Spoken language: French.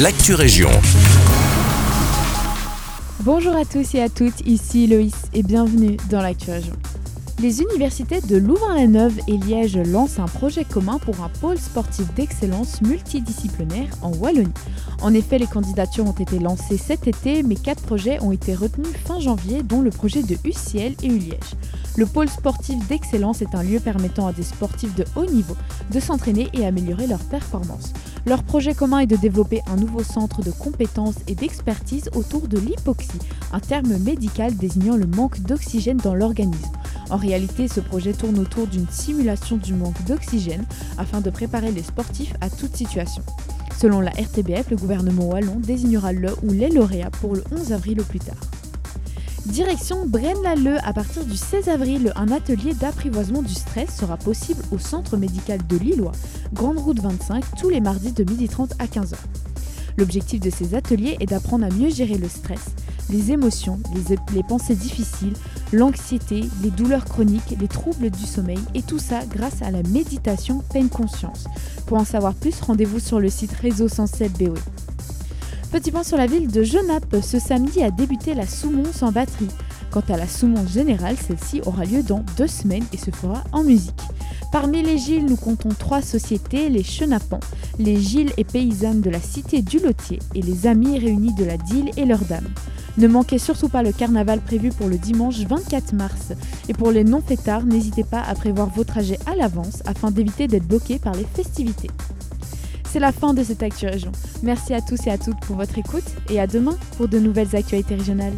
l'actu région. Bonjour à tous et à toutes, ici Loïs et bienvenue dans l'actu région. Les universités de Louvain-la-Neuve et Liège lancent un projet commun pour un pôle sportif d'excellence multidisciplinaire en Wallonie. En effet, les candidatures ont été lancées cet été, mais quatre projets ont été retenus fin janvier, dont le projet de UCL et ULiège. Le pôle sportif d'excellence est un lieu permettant à des sportifs de haut niveau de s'entraîner et améliorer leurs performances. Leur projet commun est de développer un nouveau centre de compétences et d'expertise autour de l'hypoxie, un terme médical désignant le manque d'oxygène dans l'organisme. En réalité, ce projet tourne autour d'une simulation du manque d'oxygène afin de préparer les sportifs à toute situation. Selon la RTBF, le gouvernement wallon désignera le ou les lauréats pour le 11 avril au plus tard. Direction Braine-l'Alleud, à partir du 16 avril, un atelier d'apprivoisement du stress sera possible au centre médical de Lillois, Grande Route 25, tous les mardis de 12h30 à 15h. L'objectif de ces ateliers est d'apprendre à mieux gérer le stress, les émotions, les, pensées difficiles, l'anxiété, les douleurs chroniques, les troubles du sommeil et tout ça grâce à la méditation pleine conscience. Pour en savoir plus, rendez-vous sur le site réseau 107 BOE. Petit point sur la ville de Genappe, ce samedi a débuté la Soumons en batterie. Quant à la Soumons générale, celle-ci aura lieu dans deux semaines et se fera en musique. Parmi les Gilles, nous comptons trois sociétés, les Chenapans, les Gilles et paysannes de la cité du Lotier et les Amis réunis de la Dille et leurs dames. Ne manquez surtout pas le carnaval prévu pour le dimanche 24 mars. Et pour les non-fêtards, n'hésitez pas à prévoir vos trajets à l'avance afin d'éviter d'être bloqués par les festivités. C'est la fin de cette Actu Région. Merci à tous et à toutes pour votre écoute et à demain pour de nouvelles actualités régionales.